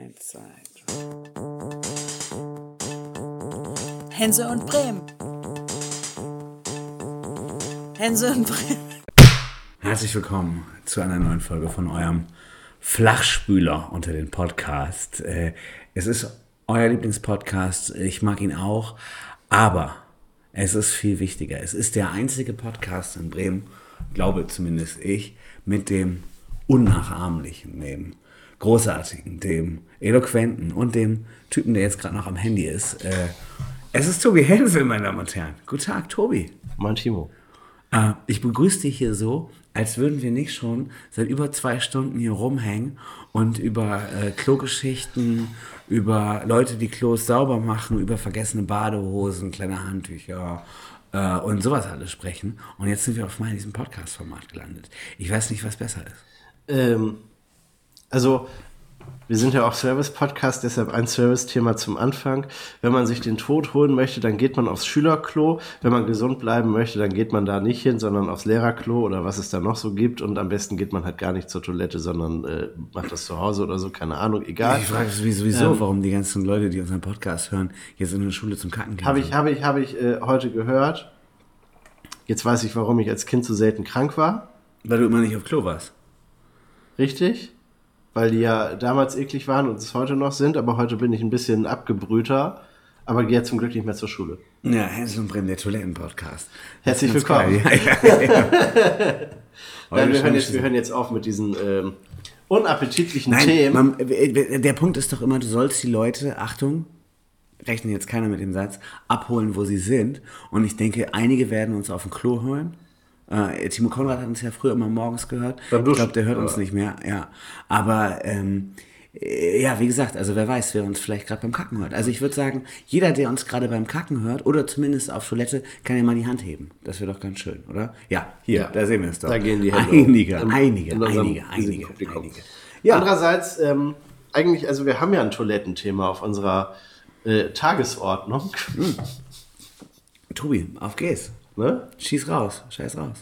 Eins, zwei, drei. Hense und Bremen. Hense und Bremen. Herzlich willkommen zu einer neuen Folge von eurem Flachspüler unter den Podcast. Äh, Es ist euer Lieblingspodcast, ich mag ihn auch, aber es ist viel wichtiger. Es ist der einzige Podcast in Bremen, glaube zumindest ich, mit dem unnachahmlichen, dem großartigen, dem eloquenten und dem Typen, der jetzt gerade noch am Handy ist. Äh, Es ist Tobi Hensel, meine Damen und Herren. Guten Tag, Tobi. Mein Timo. Äh, ich begrüße dich hier so, als würden wir nicht schon seit über zwei Stunden hier rumhängen und über äh, Klogeschichten, über Leute, die Klos sauber machen, über vergessene Badehosen, kleine Handtücher äh, und sowas alles sprechen. Und jetzt sind wir auf mal in diesem Podcast-Format gelandet. Ich weiß nicht, was besser ist. Ähm, also, wir sind ja auch Service-Podcast, deshalb ein Service-Thema zum Anfang. Wenn man sich den Tod holen möchte, dann geht man aufs Schülerklo. Wenn man gesund bleiben möchte, dann geht man da nicht hin, sondern aufs Lehrerklo oder was es da noch so gibt. Und am besten geht man halt gar nicht zur Toilette, sondern äh, macht das zu Hause oder so, keine Ahnung, egal. Ich frage mich sowieso, warum die ganzen Leute, die unseren Podcast hören, jetzt in der Schule zum Kacken gehen. Habe ich, habe ich, habe ich äh, heute gehört. Jetzt weiß ich, warum ich als Kind so selten krank war. Weil du immer nicht auf Klo warst. Richtig? Weil die ja damals eklig waren und es heute noch sind, aber heute bin ich ein bisschen abgebrühter, aber gehe zum Glück nicht mehr zur Schule. Ja, Hänsel und Bremen, der Toiletten-Podcast. Herzlich willkommen. Ja, ja, ja. Nein, wir, hören jetzt, wir hören jetzt auf mit diesen ähm, unappetitlichen Nein, Themen. man, der Punkt ist doch immer, du sollst die Leute, Achtung, rechnen jetzt keiner mit dem Satz, abholen, wo sie sind. Und ich denke, einige werden uns auf dem Klo holen. Äh, Timo Konrad hat uns ja früher immer morgens gehört. Beim Ich glaube, der hört uns Ja. nicht mehr. Ja, aber ähm, äh, ja, wie gesagt, also wer weiß, wer uns vielleicht gerade beim Kacken hört. Also ich würde sagen, jeder, der uns gerade beim Kacken hört oder zumindest auf Toilette, kann ja mal die Hand heben. Das wäre doch ganz schön, oder? Ja, hier, Ja. da sehen wir es doch. Da gehen die Hände Einige. In- einige, in unserem einige, einige, einige. Ja, Andererseits, ähm, eigentlich, also wir haben ja ein Toilettenthema auf unserer äh, Tagesordnung. Tobi, auf geht's. Ne? Schieß raus, scheiß raus.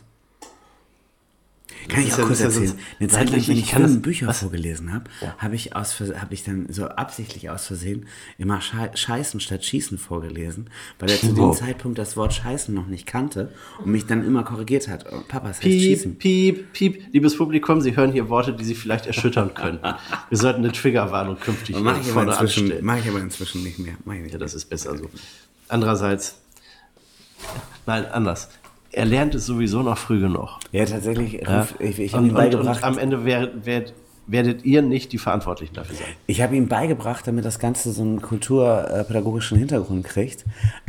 Kann ich ist auch ja- kurz ja erzählen? Eine Zeit lang, ich- wenn ich ich kann das- Bücher was? vorgelesen habe, habe ich, aus hab ich dann so absichtlich aus Versehen immer Schei- Scheißen statt Schießen vorgelesen, weil er zu dem. Zeitpunkt das Wort Scheißen noch nicht kannte und mich dann immer korrigiert hat. Oh, Papa, es heißt Schießen. Piep, piep, piep. Liebes Publikum, Sie hören hier Worte, die Sie vielleicht erschüttern könnten. Wir sollten eine Triggerwarnung künftig Mach äh, ich, aber vorne inzwischen, mach ich aber inzwischen nicht mehr. Ich nicht Ja, mehr. das ist besser so. Andererseits, nein, anders. Er lernt es sowieso noch früh genug. Ja, tatsächlich, Ja? Ich, ich habe und, ihm und, und beigebracht. am Ende werdet, werdet, werdet ihr nicht die Verantwortlichen dafür sein. Ich habe ihm beigebracht, damit das Ganze so einen kulturpädagogischen Hintergrund kriegt,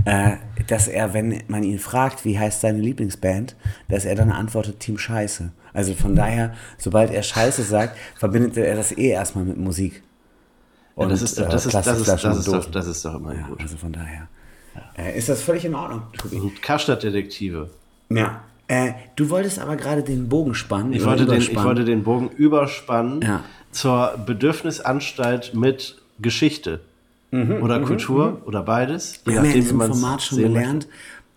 äh, dass er, wenn man ihn fragt, wie heißt seine Lieblingsband, dass er dann antwortet Team Scheiße. Also von daher, sobald er Scheiße sagt, verbindet er das eh erstmal mit Musik. Ja, das, ist, äh, das, ist, das, ist, Plastikflaschen das, und ist doch, das ist doch immer ja, gut. also von daher. Äh, ist das völlig in Ordnung, Karstadt-Detektive. Ja. Äh, du wolltest aber gerade den Bogen spannen. Ich wollte, den, ich wollte den Bogen überspannen Ja. zur Bedürfnisanstalt mit Geschichte oder Kultur oder beides. Wir haben ja in diesem Format schon gelernt,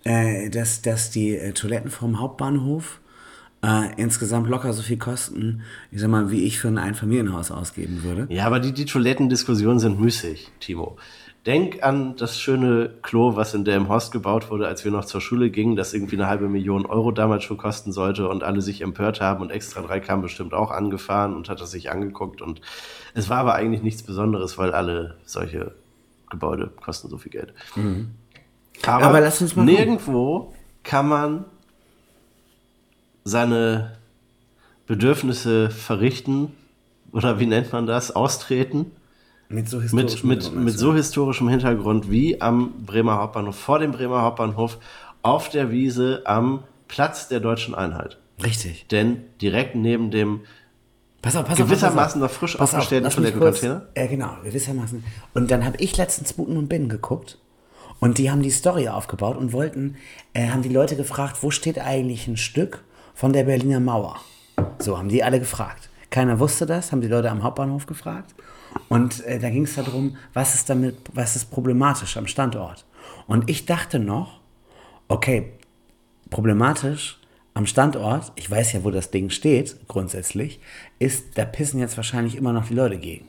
äh, dass, dass die äh, Toiletten vom Hauptbahnhof äh, insgesamt locker so viel kosten, ich sag mal, wie ich für ein Einfamilienhaus ausgeben würde. Ja, aber die, die Toilettendiskussionen sind müßig, Timo. Denk an das schöne Klo, was in Delmhorst gebaut wurde, als wir noch zur Schule gingen, das irgendwie eine halbe Million Euro damals schon kosten sollte und alle sich empört haben und extra drei kam bestimmt auch angefahren und hat das sich angeguckt und es war aber eigentlich nichts Besonderes, weil alle solche Gebäude kosten so viel Geld. Aber, Mhm. Aber lass uns mal gucken. nirgendwo kann man seine Bedürfnisse verrichten oder wie nennt man das, austreten Mit so mit, mit, mit so historischem Hintergrund wie am Bremer Hauptbahnhof, vor dem Bremer Hauptbahnhof, auf der Wiese am Platz der deutschen Einheit. Richtig. Denn direkt neben dem Pass auf, pass auf. Gewissermaßen pass auf. noch frisch Pass auf, aufgestellten kurz- Toilettencontainer? Ja, genau, gewissermaßen. Und dann habe ich letztens Buten und Binnen geguckt und die haben die Story aufgebaut und wollten, äh, haben die Leute gefragt, wo steht eigentlich ein Stück von der Berliner Mauer? So haben die alle gefragt. Keiner wusste das, haben die Leute am Hauptbahnhof gefragt. Und äh, da ging es darum, was ist damit, was ist problematisch am Standort? Und ich dachte noch, okay, problematisch am Standort, ich weiß ja, wo das Ding steht, grundsätzlich, ist, da pissen jetzt wahrscheinlich immer noch die Leute gegen.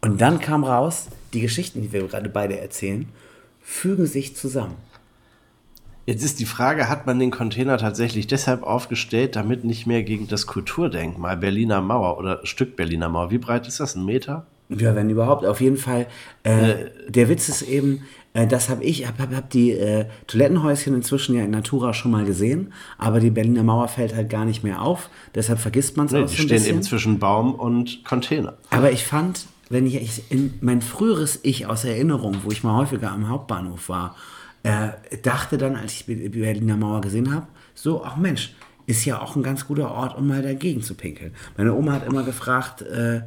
Und dann kam raus, die Geschichten, die wir gerade beide erzählen, fügen sich zusammen. Jetzt ist die Frage, hat man den Container tatsächlich deshalb aufgestellt, damit nicht mehr gegen das Kulturdenkmal Berliner Mauer oder Stück Berliner Mauer, wie breit ist das, ein Meter? Ja, wenn überhaupt. Auf jeden Fall. Äh, der Witz ist eben, äh, das habe ich, habe hab, hab die äh, Toilettenhäuschen inzwischen ja in Natura schon mal gesehen, aber die Berliner Mauer fällt halt gar nicht mehr auf. Deshalb vergisst man es Nee, auch die so stehen bisschen. eben zwischen Baum und Container. Aber ich fand, wenn ich, ich in mein früheres Ich aus Erinnerung, wo ich mal häufiger am Hauptbahnhof war, äh, dachte dann, als ich die Berliner Mauer gesehen habe, so, ach Mensch, ist ja auch ein ganz guter Ort, um mal dagegen zu pinkeln. Meine Oma hat immer gefragt, äh,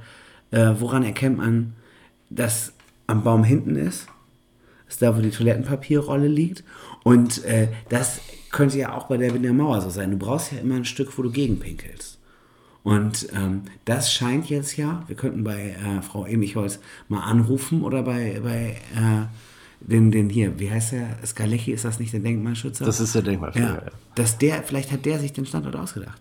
äh, woran erkennt man, dass am Baum hinten ist? ist da, wo die Toilettenpapierrolle liegt. Und äh, das könnte ja auch bei der Berliner Mauer so sein. Du brauchst ja immer ein Stück, wo du gegenpinkelst. Und ähm, das scheint jetzt ja, wir könnten bei äh, Frau Emichholz mal anrufen oder bei, bei äh, den, den hier, wie heißt der? Skalecki, ist das nicht der Denkmalschützer? Das ist der Denkmalführer. ja, dass der, vielleicht hat der sich den Standort ausgedacht.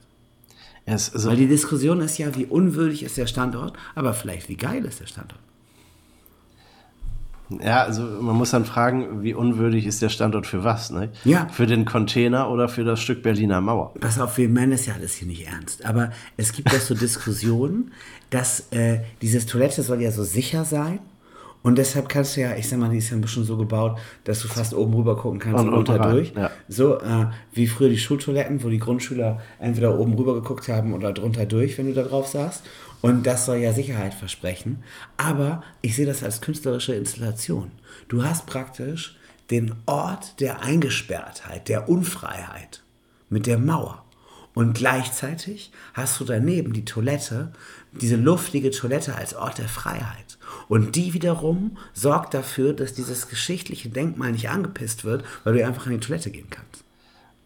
Ja, es, also, Weil die Diskussion ist ja, wie unwürdig ist der Standort, aber vielleicht wie geil ist der Standort. ja, also man muss dann fragen, wie unwürdig ist der Standort für was? Ne? Ja. Für den Container oder für das Stück Berliner Mauer? Pass auf, wir meinen das ja alles hier nicht ernst. Aber es gibt doch so Diskussionen, dass äh, dieses Toilette soll ja so sicher sein. Und deshalb kannst du ja, ich sag mal, die ist ja ein bisschen so gebaut, dass du fast oben rüber gucken kannst Und und, rein, durch. ja. So äh, wie früher die Schultoiletten, wo die Grundschüler entweder oben rüber geguckt haben oder drunter durch, wenn du da drauf saßt. Und das soll ja Sicherheit versprechen. Aber ich sehe das als künstlerische Installation. Du hast praktisch den Ort der Eingesperrtheit, der Unfreiheit mit der Mauer. Und gleichzeitig hast du daneben die Toilette, diese luftige Toilette als Ort der Freiheit. Und die wiederum sorgt dafür, dass dieses geschichtliche Denkmal nicht angepisst wird, weil du einfach in die Toilette gehen kannst.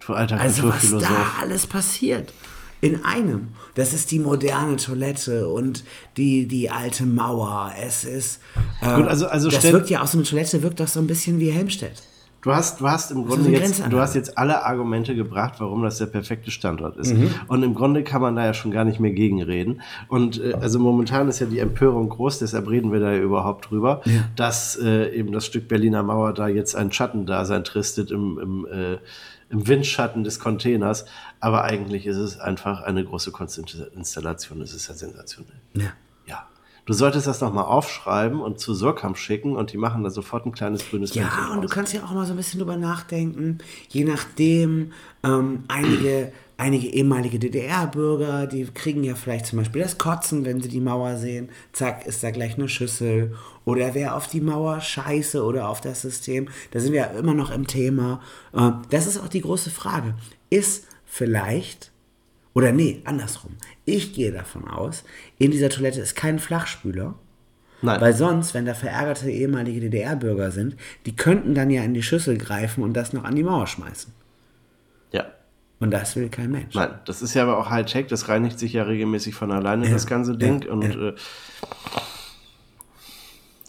Du alter Also was da alles passiert. In einem. Das ist die moderne Toilette und die, die alte Mauer. Es ist. Äh, Gut, also- also das wirkt ja auch so eine Toilette, wirkt doch so ein bisschen wie Helmstedt. Du hast, du hast im Grunde jetzt, du hast jetzt alle Argumente gebracht, warum das der perfekte Standort ist. Mhm. Und im Grunde kann man da ja schon gar nicht mehr gegenreden. Und äh, also momentan ist ja die Empörung groß, deshalb reden wir da ja überhaupt drüber, dass äh, eben das Stück Berliner Mauer da jetzt ein Schattendasein tristet im, im, äh, im Windschatten des Containers. Aber eigentlich ist es einfach eine große Kunstinstallation. Es ist ja sensationell. Ja. Du solltest das nochmal aufschreiben und zu Surkamp schicken und die machen da sofort ein kleines grünes Ja, Bändchen und du raus. kannst ja auch mal so ein bisschen drüber nachdenken. Je nachdem, ähm, einige, einige ehemalige DDR-Bürger, die kriegen ja vielleicht zum Beispiel das Kotzen, wenn sie die Mauer sehen. Zack, ist da gleich eine Schüssel. Oder wer auf die Mauer scheiße oder auf das System. Da sind wir ja immer noch im Thema. Äh, das ist auch die große Frage. Ist vielleicht oder nee, andersrum. Ich gehe davon aus, in dieser Toilette ist kein Flachspüler. Nein. Weil sonst, wenn da verärgerte ehemalige DDR-Bürger sind, die könnten dann ja in die Schüssel greifen und das noch an die Mauer schmeißen. ja. Und das will kein Mensch. Nein, das ist ja aber auch Hightech, das reinigt sich ja regelmäßig von alleine, das ganze Ding. ja, und ja. Äh,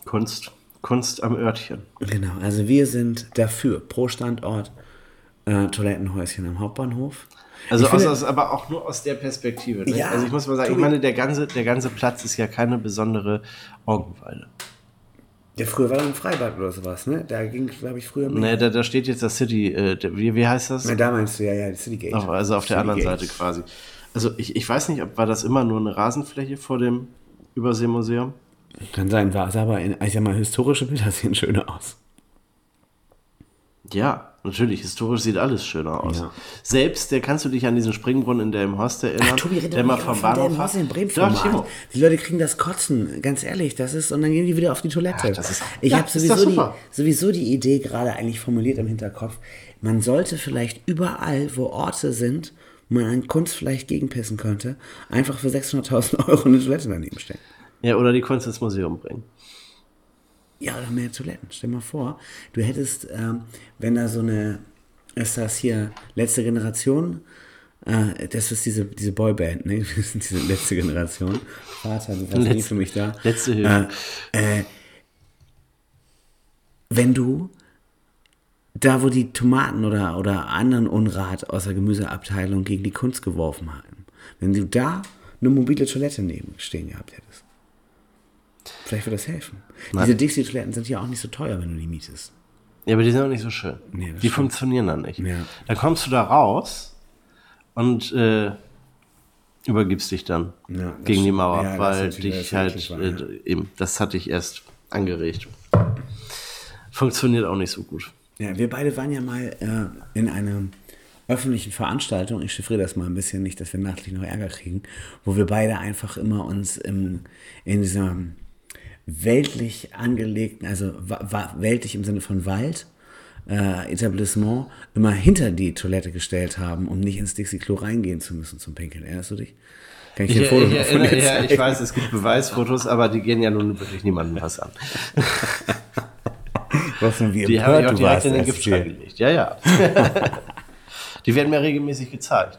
Kunst, Kunst am Örtchen. Genau, also wir sind dafür, pro Standort äh, Toilettenhäuschen am Hauptbahnhof. Also finde- aus, aber auch nur aus der Perspektive. Ne? Ja, also ich muss mal sagen, ich meine, der ganze, der ganze Platz ist ja keine besondere Augenweide. Ja, früher war da ein Freibad oder sowas, ne? Da ging, glaube ich, früher. Ne, da, da steht jetzt das City, äh, wie, wie heißt das? Na, da meinst du, ja, ja, City Gate. Ach, also auf der anderen Citygate. Seite quasi. Also ich, ich weiß nicht, ob war das immer nur eine Rasenfläche vor dem Überseemuseum? Kann sein, war es aber, in, ich sag mal, historische Bilder sehen schöner aus. Ja, natürlich, historisch sieht alles schöner aus. Ja. Selbst, der kannst du dich an diesen Springbrunnen in der im Horst erinnern, Ach, Tobi, der mal vom Bahnhof in Bremen Timo. Die Leute kriegen das Kotzen, ganz ehrlich, das ist, und dann gehen die wieder auf die Toilette. Das ist- ich ja, habe sowieso, die, sowieso die Idee gerade eigentlich formuliert im Hinterkopf, man sollte vielleicht überall, wo Orte sind, wo man an Kunst vielleicht gegenpissen könnte, einfach für 600.000 Euro eine Toilette daneben stellen. Ja, oder die Kunst ins Museum bringen. Ja, oder mehr Toiletten. Stell mal vor, du hättest, ähm, wenn da so eine, ist das hier letzte Generation, äh, das ist diese, diese Boyband, ne? Diese letzte Generation. Vater, du warst nie für mich da. letzte Hilfe. Äh, äh, wenn du da, wo die Tomaten oder, oder anderen Unrat aus der Gemüseabteilung gegen die Kunst geworfen haben, wenn du da eine mobile Toilette neben stehen gehabt hättest. Vielleicht wird das helfen. Nein. Diese Dixie-Toiletten sind ja auch nicht so teuer, wenn du die mietest. Ja, aber die sind auch nicht so schön. Nee, die stimmt. funktionieren dann nicht. Ja. Dann kommst du da raus und äh, übergibst dich dann Ja, gegen die. Mauer, Ja, weil dich halt, war, äh, eben, das hat dich erst angeregt. Funktioniert auch nicht so gut. Ja, wir beide waren ja mal äh, in einer öffentlichen Veranstaltung, ich chiffriere das mal ein bisschen, nicht, dass wir nachtlich noch Ärger kriegen, wo wir beide einfach immer uns im, in diesem weltlich angelegten, also weltlich im Sinne von Wald, äh, Etablissement, immer hinter die Toilette gestellt haben, um nicht ins Dixie-Klo reingehen zu müssen zum Pinkeln. Erinnerst du dich? Kann ich Ich, dir ein Foto ich, von dir ja, ich weiß, es gibt Beweisfotos, aber die gehen ja nun wirklich niemandem was an. Was denn, wie Die habe ich auch direkt in den Giftschrank wir- gelegt. Ja, ja. die werden mir regelmäßig gezeigt.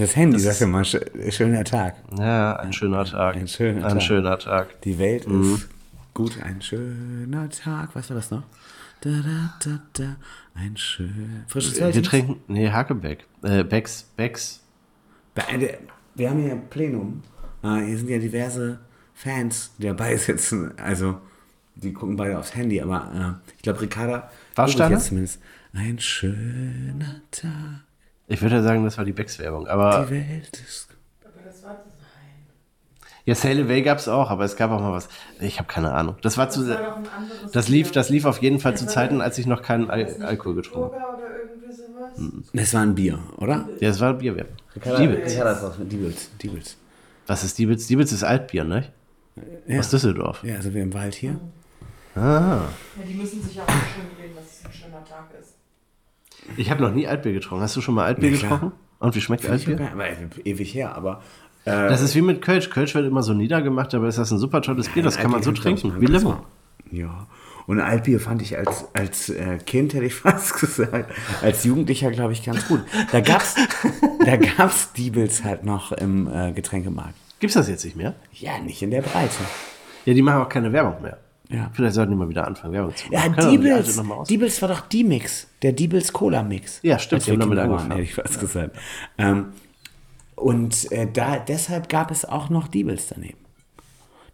Das Handy, sag mal, sch- schöner Tag. Ja, ein schöner Tag. Ein schöner ein Tag. schöner Tag. Die Welt Mhm. ist gut, ein schöner Tag. Was war das noch? Da, da, da, ein schön. Frisches Wir Feldchen. trinken, nee, Hakebeck. Äh, Becks, Becks. Be- Wir haben hier ein Plenum. Äh, Hier sind ja diverse Fans, die dabei sitzen. Also, die gucken beide aufs Handy, aber äh, ich glaube, Ricarda. Du jetzt zumindest. Ein schöner Tag. Ich würde ja sagen, das war die Becks-Werbung. Aber Die Welt ist. ja, Sail Away gab es auch, aber es gab auch mal was. Ich habe keine Ahnung. Das war zu. Das lief, das lief auf jeden Fall zu Zeiten, als ich noch keinen Al Alkohol getrunken habe. Oder irgendwie sowas. Das war ein Bier, oder? Ja, das war Bierwerbung. Diebels. Was ist Diebels? Diebels ist Altbier, ne? Ja. Aus Düsseldorf. Ja, also wir im Wald hier. Ah. Ja, die müssen sich auch schön reden, dass es ein schöner Tag ist. Ich habe noch nie Altbier getrunken. Hast du schon mal Altbier klar. getrunken? Und wie schmeckt Altbier? aber ewig her, aber. Äh, Das ist wie mit Kölsch. Kölsch wird immer so niedergemacht, aber ist das ein super tolles Bier. Das kann man so trinken. Wie Limo. Ja. Und Altbier fand ich als, als äh, Kind, hätte ich fast gesagt, als Jugendlicher, glaube ich, ganz gut. Da gab's, da gab's Diebels halt noch im äh, Getränkemarkt. Gibt's das jetzt nicht mehr? Ja, nicht in der Breite. Ja, die machen auch keine Werbung mehr. Ja. Vielleicht sollten die mal wieder anfangen, Werbung zu machen. Ja, wir Diebels. Diebels war doch die Mix. Der Diebels Cola Mix. Ja, stimmt, die haben wir damit angefangen. hätte ich fast gesagt. Ähm, und äh, da, deshalb gab es auch noch Diebels daneben.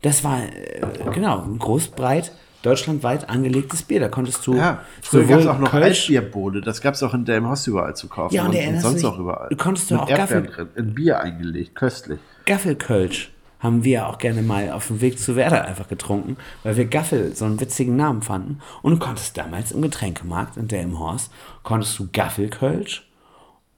Das war, äh, genau, ein groß, breit, deutschlandweit angelegtes Bier. Da konntest du Ja, früher gab es auch noch Kölsch, Altbierbowle. Das gab es auch in Delmhorst überall zu kaufen. Ja, und und, erinnerst sonst du auch überall. du konntest doch Mit auch Gaffel- in Bier eingelegt, köstlich. Gaffelkölsch haben wir auch gerne mal auf dem Weg zu Werder einfach getrunken, weil wir Gaffel so einen witzigen Namen fanden. Und du konntest damals im Getränkemarkt in Delmenhorst, konntest du Gaffelkölsch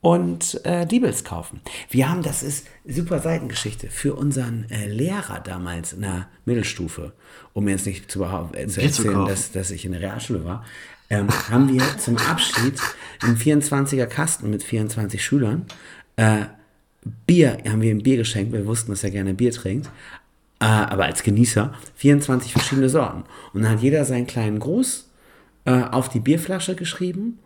und äh, Diebels kaufen. Wir haben, das ist super Seitengeschichte, für unseren äh, Lehrer damals in der Mittelstufe, um mir jetzt nicht zu, äh, zu erzählen, dass, dass ich in der Realschule war, ähm, haben wir zum Abschied einen 24er Kasten mit 24 Schülern äh, Bier, haben wir ihm Bier geschenkt, wir wussten, dass er gerne Bier trinkt, äh, aber als Genießer, 24 verschiedene Sorten. Und dann hat jeder seinen kleinen Gruß äh, auf die Bierflasche geschrieben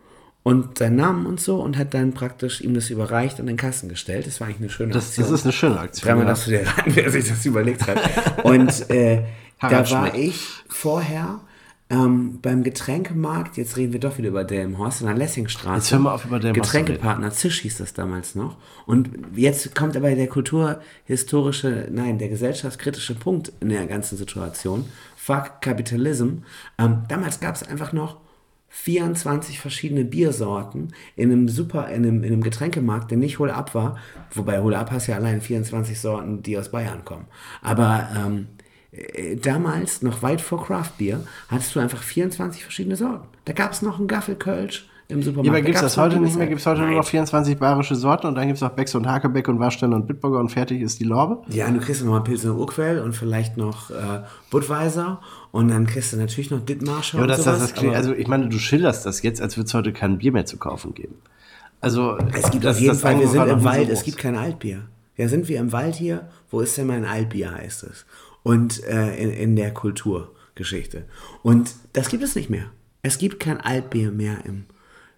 und seinen Namen und so und hat dann praktisch ihm das überreicht und in den Kasten gestellt. Das war eigentlich eine schöne Das, Aktion. das ist eine schöne Aktion. Dreimal ja. darfst du dir raten, wer sich das überlegt hat. Und äh, da war ich vorher ähm, beim Getränkemarkt, jetzt reden wir doch wieder über Delmenhorst, in der Lessingstraße. Jetzt hör mal auf, über Delmenhorst Getränkepartner, Zisch hieß das damals noch. Und jetzt kommt aber der kulturhistorische, nein, der gesellschaftskritische Punkt in der ganzen Situation. Fuck Capitalism. Ähm, damals gab es einfach noch 24 verschiedene Biersorten in einem super, in einem, in einem Getränkemarkt, der nicht Hol Up war. Wobei Hol Up hast ja allein 24 Sorten, die aus Bayern kommen. Aber ähm, äh, damals, noch weit vor Craft Beer, hattest du einfach 24 verschiedene Sorten. Da gab es noch einen Gaffelkölsch im Supermarkt. Ja, aber Da gibt es gab's das heute nicht mehr? Gibt es heute nur Nein. noch 24 bayerische Sorten und dann gibt es noch Becks und Hakebeck und Warsteiner und Bitburger und fertig ist die Lorbe? Ja, du kriegst noch mal Pilsner Urquell und vielleicht noch äh, Budweiser und dann kriegst du natürlich noch Dithmarscher Ja, und das, das, sowas. das klingt, aber also ich meine, du schilderst das jetzt, als würde es heute kein Bier mehr zu kaufen geben. Also es gibt das- auf jeden das Fall, wir sind im so Wald, groß. es gibt kein Altbier. Ja, sind wir im Wald hier? Wo ist denn mein Altbier, heißt es. Und äh, in, in der Kulturgeschichte. Und das gibt es nicht mehr. Es gibt kein Altbier mehr im,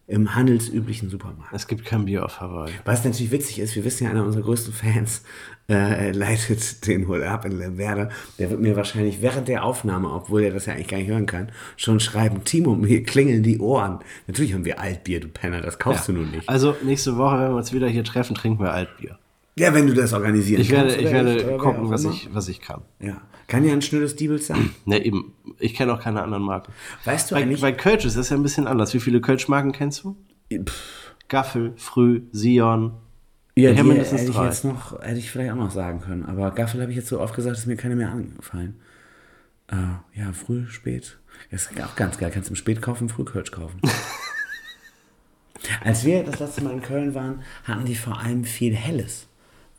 im handelsüblichen Supermarkt. Es gibt kein Bier auf Hawaii. Was natürlich witzig ist, wir wissen ja, einer unserer größten Fans äh, leitet den Hol ab in Lemberda. Der wird mir wahrscheinlich während der Aufnahme, obwohl er das ja eigentlich gar nicht hören kann, schon schreiben, Timo, mir klingeln die Ohren. Natürlich haben wir Altbier, du Penner, das kaufst du nun nicht. Also nächste Woche, wenn wir uns wieder hier treffen, trinken wir Altbier. Ja, wenn du das organisieren Ich werde, kannst. ich oder werde wer gucken, was ich, was ich kann. Ja. Kann ja ein schnödes Diebels sein. Ne, eben. Ich kenne auch keine anderen Marken. Weißt du Bei, eigentlich. bei Kölsch ist das ja ein bisschen anders. Wie viele Kölsch-Marken kennst du? Pff, Gaffel, Früh, Sion. ja, Ich die hätte ich drei. jetzt noch, hätte ich vielleicht auch noch sagen können. Aber Gaffel habe ich jetzt so oft gesagt, dass mir keine mehr angefallen. Äh, ja, früh, spät. Das ist auch ganz geil. Kannst im Spät kaufen, früh Kölsch kaufen. Als wir das letzte Mal in Köln waren, hatten die vor allem viel Helles.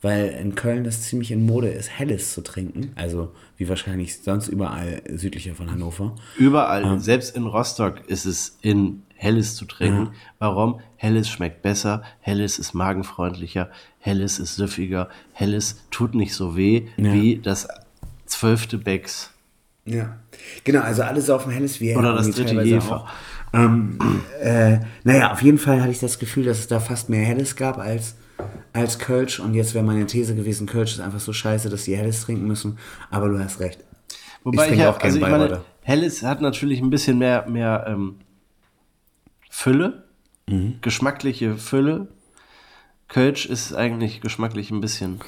Weil in Köln das ziemlich in Mode ist, Helles zu trinken. Also wie wahrscheinlich sonst überall südlicher von Hannover. Überall, selbst in Rostock ist es in Helles zu trinken. Warum? Helles schmeckt besser, Helles ist magenfreundlicher, Helles ist süffiger, Helles tut nicht so weh Ja. wie das zwölfte Becks. Ja, genau, also alle saufen helles Bier. Oder das dritte Jefer. Ähm, äh, naja, auf jeden Fall hatte ich das Gefühl, dass es da fast mehr Helles gab als, als Kölsch. Und jetzt wäre meine These gewesen, Kölsch ist einfach so scheiße, dass die Helles trinken müssen. Aber du hast recht. Wobei ich, trinke ja, auch also ich meine. Helles hat natürlich ein bisschen mehr, mehr ähm, Fülle, Mhm. geschmackliche Fülle. Kölsch ist eigentlich geschmacklich ein bisschen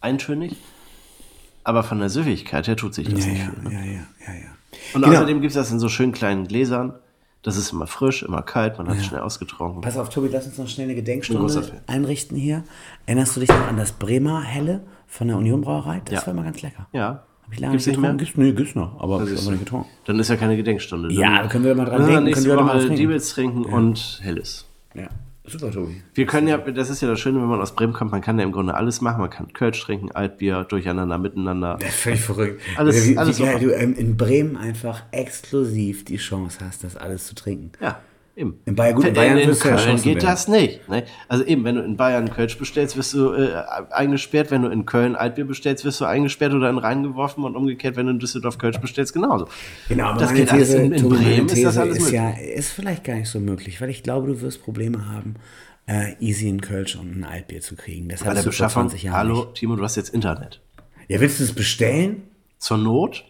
eintönig, aber von der Süffigkeit her tut sich das Ja, nicht ja, viel. Ne? ja, ja, ja, ja. Und Genau. außerdem gibt es das in so schönen kleinen Gläsern. Das ist immer frisch, immer kalt, man hat es schnell ausgetrunken. Pass auf, Tobi, lass uns noch schnell eine Gedenkstunde einrichten hier. Erinnerst du dich noch an das Bremer Helle von der Union Brauerei? Das Ja. war immer ganz lecker. Ja. Hab ich lange Gibt's nicht nicht mehr? getrunken. Gibt's, nee, gibt's noch, aber Das ich ist- habe nicht getrunken. Dann ist ja keine Gedenksstunde. Dann Ja, können wir mal dran denken, Nächste können wir da mal Woche trinken. Trinken und Helles. Ja, super, Tobi. Wir können ja, das ist ja das Schöne, wenn man aus Bremen kommt, man kann ja im Grunde alles machen. Man kann Kölsch trinken, Altbier, durcheinander, miteinander. Ist völlig verrückt. Alles- wie, alles wie geil du ähm, in Bremen einfach exklusiv die Chance hast, das alles zu trinken. Ja, eben. In Bayern- gut, in in, Bayern in ja Köln Chancen geht werden. das nicht. Ne? Also eben, wenn du in Bayern Kölsch bestellst, wirst du äh, eingesperrt. Wenn du in Köln Altbier bestellst, wirst du eingesperrt oder in Rhein geworfen und umgekehrt, wenn du in Düsseldorf Kölsch bestellst, genauso. Genau, aber das geht alles These, in, in meine Bremen, ist das alles ist möglich. ja, ist vielleicht gar nicht so möglich, weil ich glaube, du wirst Probleme haben, äh, easy ein Kölsch und ein Altbier zu kriegen. Das Bei der Beschaffung, 20 Jahren hallo, nicht. Timo, du hast jetzt Internet. Ja, willst du es bestellen? Zur Not.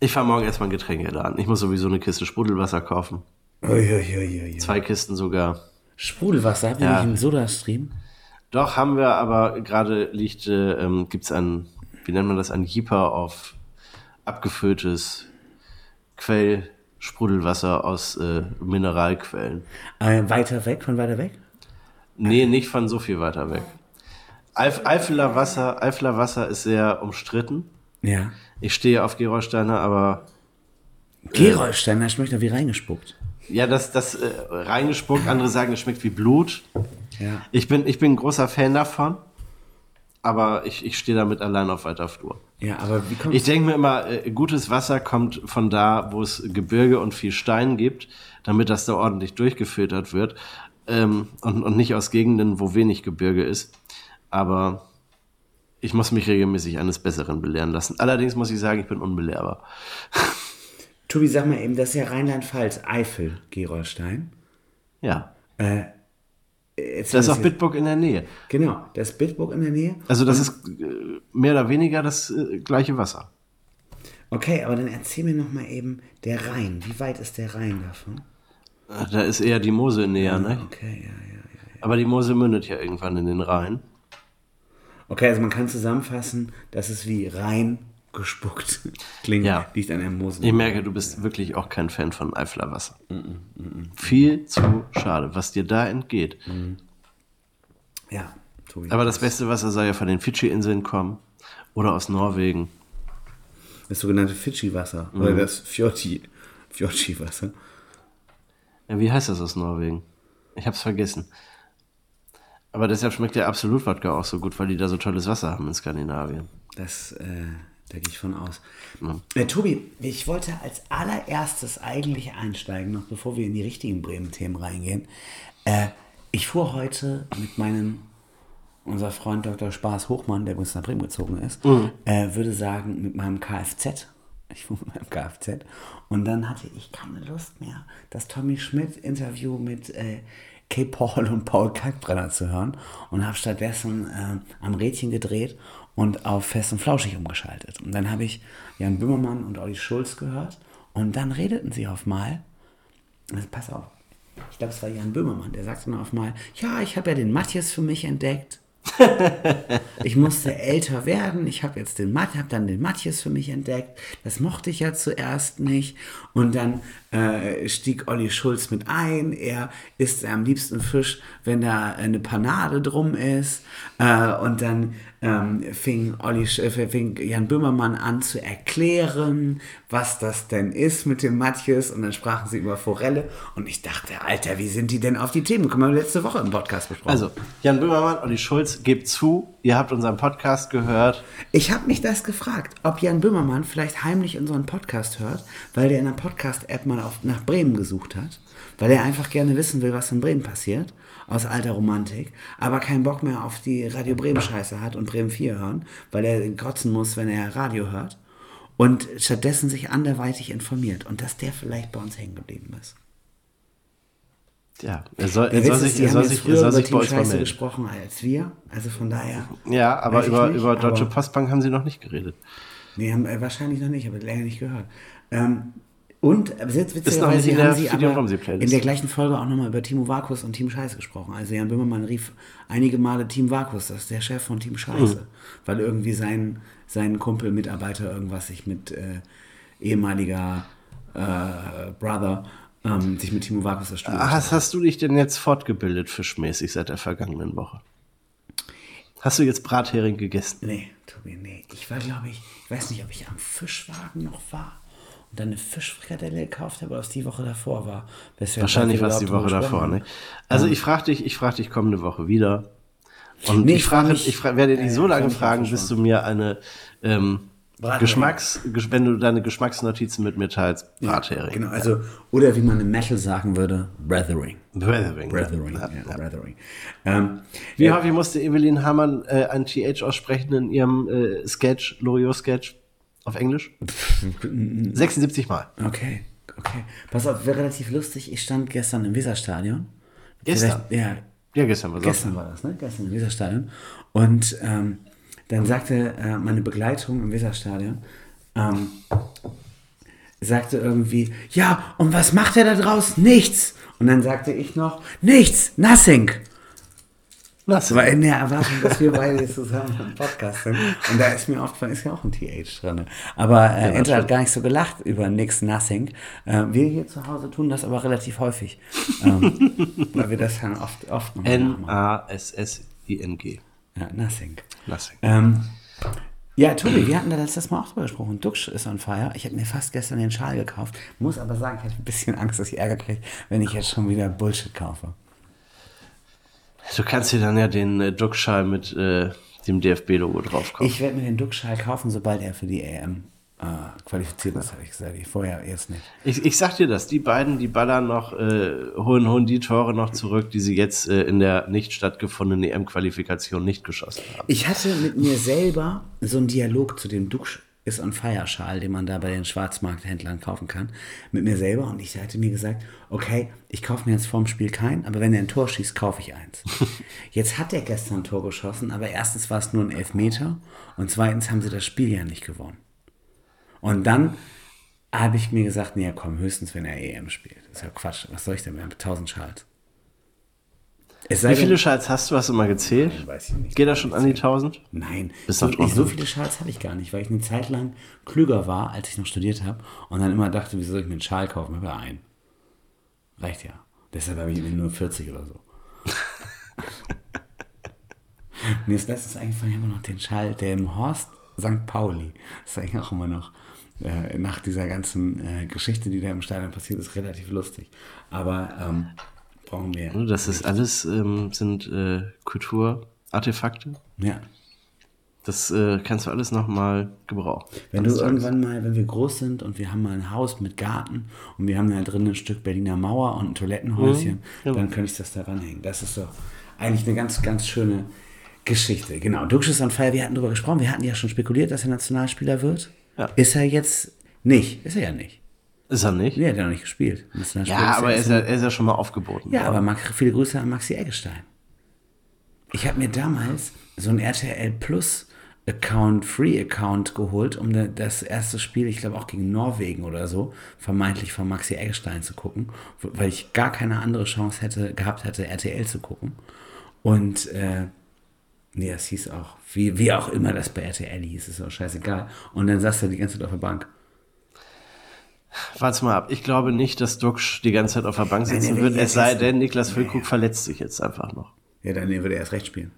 Ich fahre morgen erstmal einen Getränkeladen. Ich muss sowieso eine Kiste Sprudelwasser kaufen. Uiuiuiui. Zwei Kisten sogar. Sprudelwasser, habt ihr Ja. nicht einen Sodastream? Doch, haben wir, aber gerade liegt, äh, ähm, gibt es ein, wie nennt man das, ein Jeeper auf abgefülltes Quellsprudelwasser aus äh, Mineralquellen. Äh, weiter weg, von weiter weg? Nee, nicht von so viel weiter weg. Eif Eifeler Wasser, Eifeler Wasser ist sehr umstritten. Ja. Ich stehe auf Gerolsteiner, aber Gerolstein, da schmeckt er wie reingespuckt. ja, das, das äh, reingespuckt, andere sagen, es schmeckt wie Blut. Ja. Ich bin, ich bin ein großer Fan davon, aber ich, ich stehe damit allein auf weiter Flur. Ja, aber wie kommt Ich denke mir immer, äh, gutes Wasser kommt von da, wo es Gebirge und viel Stein gibt, damit das da ordentlich durchgefiltert wird. Ähm, und, und nicht aus Gegenden, wo wenig Gebirge ist. Aber ich muss mich regelmäßig eines Besseren belehren lassen. Allerdings muss ich sagen, ich bin unbelehrbar. Tobi, sag mal eben, das ist ja Rheinland-Pfalz, Eifel, Gerolstein. Ja. Äh, Das ist auch Bitburg in der Nähe. Genau, das ist Bitburg in der Nähe. Also das ist äh, mehr oder weniger das äh, gleiche Wasser. Okay, aber dann erzähl mir noch mal eben, der Rhein, wie weit ist der Rhein davon? Äh, Da ist eher die Mosel näher, ne? Okay, ja, ja, ja. Aber die Mosel mündet ja irgendwann in den Rhein. Okay, also man kann zusammenfassen, dass es wie Rhein gespuckt klingt, Ja. liegt an der Mosel. Ich merke, du bist wirklich auch kein Fan von Eifler Wasser. Viel zu schade, was dir da entgeht. Ja, Tobi. Aber das beste Wasser soll ja von den Fidschi-Inseln kommen oder aus Norwegen. das sogenannte Fidschi-Wasser Mhm. oder das Fjorti, Fjorti-Wasser. Ja, wie heißt das aus Norwegen? Ich hab's vergessen. Aber deshalb schmeckt der Absolut-Wodka auch so gut, weil die da so tolles Wasser haben in Skandinavien. Das, äh, da gehe ich von aus. Ja. Äh, Tobi, ich wollte als allererstes eigentlich einsteigen, noch bevor wir in die richtigen Bremen-Themen reingehen. Äh, ich fuhr heute mit meinem, unser Freund Dr. Spaß Hochmann, der übrigens nach Bremen gezogen ist, äh, würde sagen, mit meinem Kfz. Ich fuhr mit meinem Kfz. Und dann hatte ich keine Lust mehr, das Tommy Schmidt-Interview mit äh, Kay Paul und Paul Kalkbrenner zu hören und habe stattdessen äh, am Rädchen gedreht und auf Fest und Flauschig umgeschaltet. Und dann habe ich Jan Böhmermann und Olli Schulz gehört und dann redeten sie auf mal, also pass auf, ich glaube, es war Jan Böhmermann, der sagte dann auf mal, ja, ich habe ja den Matthias für mich entdeckt. ich musste älter werden. Ich habe jetzt den Matt, habe dann den Matthias für mich entdeckt. Das mochte ich ja zuerst nicht. Und dann äh, stieg Olli Schulz mit ein. Er isst am liebsten Fisch, wenn da eine Panade drum ist. Äh, und dann ähm, fing, Olli, äh, fing Jan Böhmermann an zu erklären, was das denn ist mit dem Matthias. Und dann sprachen sie über Forelle. Und ich dachte, Alter, wie sind die denn auf die Themen? Können wir letzte Woche im Podcast besprochen. Also, Jan Böhmermann, Olli Schulz, gebt zu, ihr habt unseren Podcast gehört. Ich habe mich das gefragt, ob Jan Böhmermann vielleicht heimlich unseren Podcast hört, weil der in der Podcast-App mal auf, nach Bremen gesucht hat, weil er einfach gerne wissen will, was in Bremen passiert, aus alter Romantik, aber keinen Bock mehr auf die Radio Bremen-Scheiße hat und Bremen 4 hören, weil er kotzen muss, wenn er Radio hört und stattdessen sich anderweitig informiert und dass der vielleicht bei uns hängen geblieben ist. Ja, er soll, er soll sich, er soll sich, er soll sich bei Team uns mal Scheiße melden. gesprochen als wir, also von daher, Ja, aber über, nicht, über Deutsche Postbank haben sie noch nicht geredet. nee, haben äh, wahrscheinlich noch nicht, aber länger nicht gehört. Ähm, und äh, noch nicht witzigerweise in der haben sie aber in der gleichen Folge auch nochmal über Timo Vakus und Team Scheiße gesprochen. Also Jan Böhmermann rief einige Male Team Vakus, das ist der Chef von Team Scheiße, Mhm. weil irgendwie sein, sein Kumpel, Mitarbeiter irgendwas sich mit äh, ehemaliger äh, Brother ähm, sich mit Timo Vakus das Studio Hast, hast du dich denn jetzt fortgebildet fischmäßig seit der vergangenen Woche? Hast du jetzt Brathering gegessen? Nee, Tobi, nee. Ich war, glaube ich, ich weiß nicht, ob ich am Fischwagen noch war und dann eine Fischfrikadelle gekauft habe, was die Woche davor war. Wahrscheinlich war es die Woche davor, ne? Also ich frage dich, ich frage dich kommende Woche wieder. Und Nee, ich, ich frag frage, mich- ich frage, werde dich so äh, lange frag mich fragen, bis du mir eine ähm. Geschmacks, gesch- wenn du deine Geschmacksnotizen mit mir teilst. Brathering. Genau, also, oder wie man im Metal sagen würde, Brethering. Brathering. Brethering, Ja, ja, ja. Brethering. Ähm, Wie häufig musste Evelyn Hamann äh, ein TH aussprechen in ihrem äh, Sketch, Loriot-Sketch auf Englisch? 76 Mal. Okay, okay. Pass auf, wäre relativ lustig. Ich stand gestern im Weserstadion. Gestern? Vielleicht- Ja, Ja, gestern war Gestern Sonntag. war das, ne? Gestern im Weserstadion. Und ähm, dann sagte äh, meine Begleitung im Weserstadion, ähm, sagte irgendwie, ja, und was macht er da draußen? Nichts. Und dann sagte ich noch, nichts, nothing. Was? War in der Erwartung, dass wir beide zusammen im Podcast sind. Und da ist mir aufgefallen, ist ja auch ein TH drin. Aber äh, Enter hat gar nicht so gelacht über nix, nothing. Äh, wir hier zu Hause tun das aber relativ häufig. Ähm, weil wir das dann oft, oft nachmachen. N-A-S-S-I-N-G. Ja, nothing. Nothing. Ähm, ja, Tobi, wir hatten da letztes Mal auch drüber gesprochen. Duxch ist on fire. Ich habe mir fast gestern den Schal gekauft. Muss aber sagen, ich hatte ein bisschen Angst, dass ich Ärger kriege, wenn ich jetzt schon wieder Bullshit kaufe. Du kannst dir dann ja den äh, Duckschal mit äh, dem DFB-Logo drauf kaufen. Ich werde mir den Duxch-Schal kaufen, sobald er für die EM äh, qualifiziert ist, habe ich gesagt. Ich vorher jetzt nicht. Ich, ich sag dir das, die beiden, die ballern noch, äh, holen, holen die Tore noch zurück, die sie jetzt äh, in der nicht stattgefundenen EM-Qualifikation nicht geschossen haben. Ich hatte mit mir selber so einen Dialog zu dem Duxch ist on Fire Schal, den man da bei den Schwarzmarkthändlern kaufen kann, mit mir selber und ich hatte mir gesagt, okay, ich kaufe mir jetzt vorm Spiel keinen, aber wenn er ein Tor schießt, kaufe ich eins. Jetzt hat er gestern ein Tor geschossen, aber erstens war es nur ein Elfmeter und zweitens haben sie das Spiel ja nicht gewonnen. Und dann habe ich mir gesagt, nee, komm, höchstens wenn er EM spielt. Das ist ja Quatsch, was soll ich denn mit 1000 Schals? Wie viele Schals hast du? Hast du mal gezählt? Nein, weiß ich nicht. Geht das schon an die 1000? Nein, Bist so, so viele Schals habe ich gar nicht, weil ich eine Zeit lang klüger war, als ich noch studiert habe und dann immer dachte, wieso soll ich mir einen Schal kaufen? Habe ja einen. Reicht ja. Deshalb habe ich nur 40 oder so. Mir ist letztens eingefallen, ich habe noch den Schal, der im Horst St. Pauli, das ist eigentlich auch immer noch, äh, nach dieser ganzen äh, Geschichte, die da im Stadion passiert ist, relativ lustig. Aber ähm, brauchen wir. Das ist alles, ähm, sind äh, Kulturartefakte. Ja. Das äh, kannst du alles nochmal gebrauchen. Wenn du irgendwann mal, wenn wir groß sind und wir haben mal ein Haus mit Garten und wir haben da drin ein Stück Berliner Mauer und ein Toilettenhäuschen, genau. dann könnte ich das da ranhängen. Das ist doch eigentlich eine ganz, ganz schöne Geschichte. Genau, Duxch on Fire, wir hatten darüber gesprochen, wir hatten ja schon spekuliert, dass er Nationalspieler wird. Ja. Ist er jetzt nicht? Ist er ja nicht. Ist er nicht? Nee, hat er noch nicht gespielt. Ja, aber er ist ja, er ist ja schon mal aufgeboten. ja, worden. aber viele Grüße an Maxi Eggestein. Ich habe mir damals so ein RTL Plus Account, Free Account geholt, um da- das erste Spiel, ich glaube auch gegen Norwegen oder so, vermeintlich von Maxi Eggestein zu gucken, weil ich gar keine andere Chance hätte, gehabt hätte, RTL zu gucken. Und äh, nee, das hieß auch, wie, wie auch immer das bei RTL hieß, ist auch scheißegal. Und dann saß er die ganze Zeit auf der Bank. Warte mal ab. Ich glaube nicht, dass Duxch die ganze Zeit auf der Bank sitzen wird, es sei denn, Niklas Füllkrug verletzt sich jetzt einfach noch. Ja, dann würde er erst recht spielen.